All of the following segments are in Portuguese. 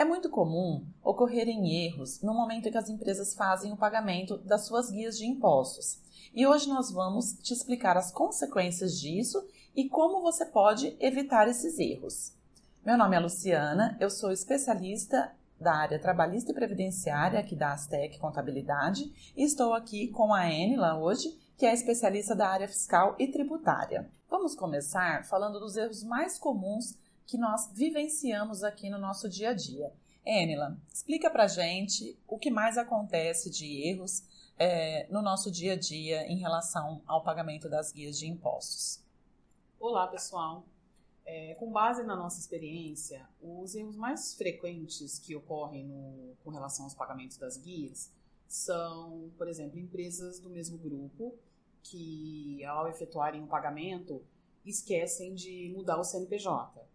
É muito comum ocorrerem erros no momento em que as empresas fazem o pagamento das suas guias de impostos. E hoje nós vamos te explicar as consequências disso e como você pode evitar esses erros. Meu nome é Luciana, eu sou especialista da área trabalhista e previdenciária aqui da Astec Contabilidade e estou aqui com a Enila hoje, que é especialista da área fiscal e tributária. Vamos começar falando dos erros mais comuns que nós vivenciamos aqui no nosso dia a dia. Enila, explica pra gente o que mais acontece de erros é, no nosso dia a dia em relação ao pagamento das guias de impostos. Olá, pessoal. É, com base na nossa experiência, os erros mais frequentes que ocorrem no, com relação aos pagamentos das guias são, por exemplo, empresas do mesmo grupo que, ao efetuarem o um pagamento, esquecem de mudar o CNPJ.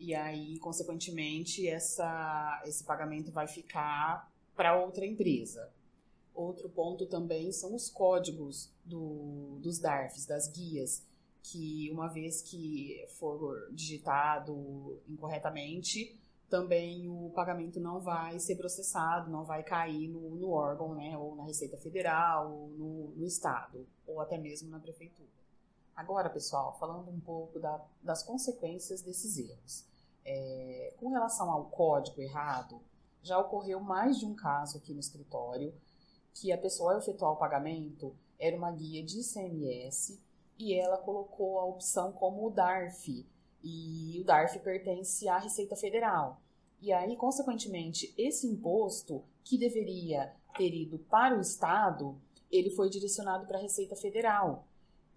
E aí, consequentemente, essa, esse pagamento vai ficar para outra empresa. Outro ponto também são os códigos do, dos DARFs, das guias, que uma vez que for digitado incorretamente, também o pagamento não vai ser processado, não vai cair no, no órgão, né, ou na Receita Federal, ou no, no Estado, ou até mesmo na Prefeitura. Agora, pessoal, falando um pouco da, das consequências desses erros. É, com relação ao código errado, já ocorreu mais de um caso aqui no escritório que a pessoa, ao efetuar o pagamento, era uma guia de ICMS e ela colocou a opção como o DARF, e o DARF pertence à Receita Federal. E aí, consequentemente, esse imposto que deveria ter ido para o Estado, ele foi direcionado para a Receita Federal.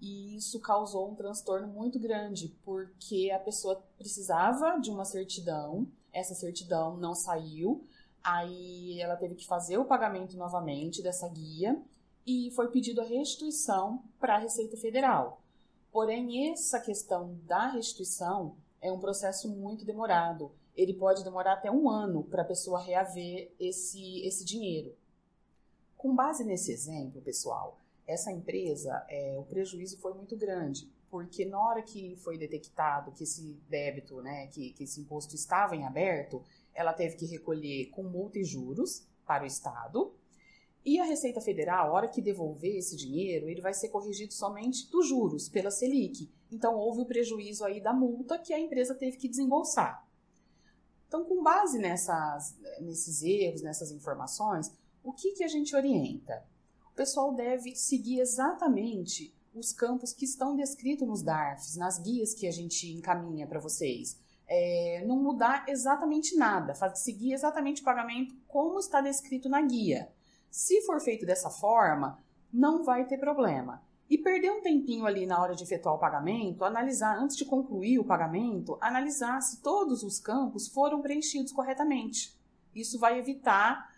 E isso causou um transtorno muito grande, porque a pessoa precisava de uma certidão, essa certidão não saiu, aí ela teve que fazer o pagamento novamente dessa guia e foi pedido a restituição para a Receita Federal. Porém, essa questão da restituição é um processo muito demorado. Ele pode demorar até um ano para a pessoa reaver esse, esse dinheiro. Com base nesse exemplo, pessoal, essa empresa, é, o prejuízo foi muito grande, porque na hora que foi detectado que esse débito, né, que, que esse imposto estava em aberto, ela teve que recolher com multa e juros para o Estado, e a Receita Federal, a hora que devolver esse dinheiro, ele vai ser corrigido somente dos juros, pela Selic. Então, houve o prejuízo aí da multa que a empresa teve que desembolsar. Então, com base nessas, nesses erros, nessas informações, o que, que a gente orienta? O pessoal deve seguir exatamente os campos que estão descritos nos DARFs, nas guias que a gente encaminha para vocês. É, não mudar exatamente nada, seguir exatamente o pagamento como está descrito na guia. Se for feito dessa forma, não vai ter problema. E perder um tempinho ali na hora de efetuar o pagamento, analisar antes de concluir o pagamento, analisar se todos os campos foram preenchidos corretamente. Isso vai evitar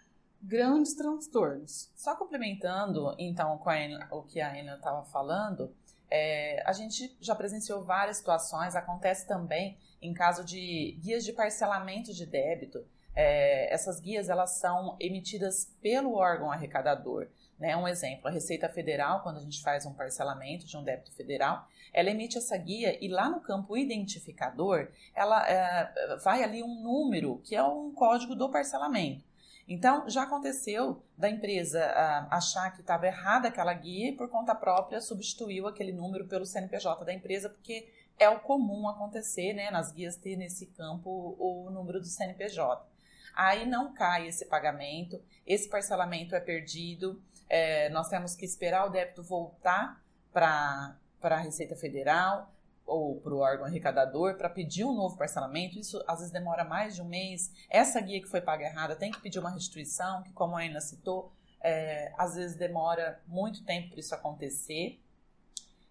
grandes transtornos. Só complementando, então, com a, o que a Ana estava falando, é, a gente já presenciou várias situações, acontece também em caso de guias de parcelamento de débito, é, essas guias elas são emitidas pelo órgão arrecadador. Né? Um exemplo, a Receita Federal, quando a gente faz um parcelamento de um débito federal, ela emite essa guia e lá no campo identificador, ela é, vai ali um número que é um código do parcelamento. Então, já aconteceu da empresa uh, achar que estava errada aquela guia e, por conta própria, substituiu aquele número pelo CNPJ da empresa, porque é o comum acontecer, né, nas guias ter nesse campo o número do CNPJ aí não cai esse pagamento, esse parcelamento é perdido, é, nós temos que esperar o débito voltar para a Receita Federal ou para o órgão arrecadador para pedir um novo parcelamento. Isso às vezes demora mais de um mês. Essa guia que foi paga errada tem que pedir uma restituição, que, como a Ana citou, é, às vezes demora muito tempo para isso acontecer.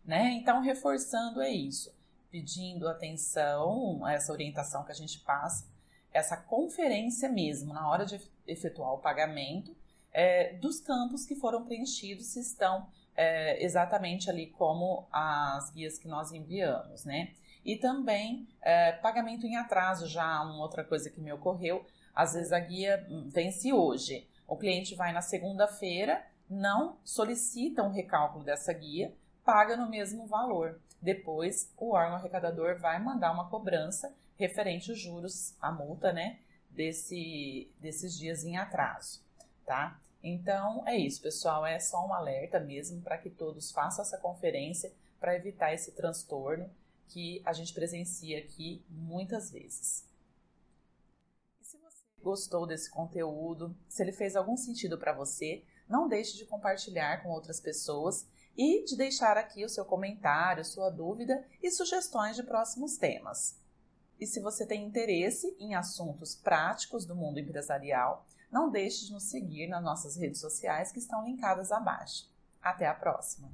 Né? Então, reforçando é isso, pedindo atenção a essa orientação que a gente passa essa conferência mesmo, na hora de efetuar o pagamento, é, dos campos que foram preenchidos, se estão é, exatamente ali como as guias que nós enviamos, né? E também é, pagamento em atraso, já uma outra coisa que me ocorreu, às vezes a guia vence hoje, o cliente vai na segunda-feira, não solicita um recálculo dessa guia, paga no mesmo valor. Depois, o órgão arrecadador vai mandar uma cobrança referente os juros, a multa, né, desse, desses dias em atraso, tá? Então é isso, pessoal. É só um alerta mesmo para que todos façam essa conferência para evitar esse transtorno que a gente presencia aqui muitas vezes. E se você gostou desse conteúdo, se ele fez algum sentido para você, não deixe de compartilhar com outras pessoas e de deixar aqui o seu comentário, sua dúvida e sugestões de próximos temas. E se você tem interesse em assuntos práticos do mundo empresarial, não deixe de nos seguir nas nossas redes sociais que estão linkadas abaixo. Até a próxima!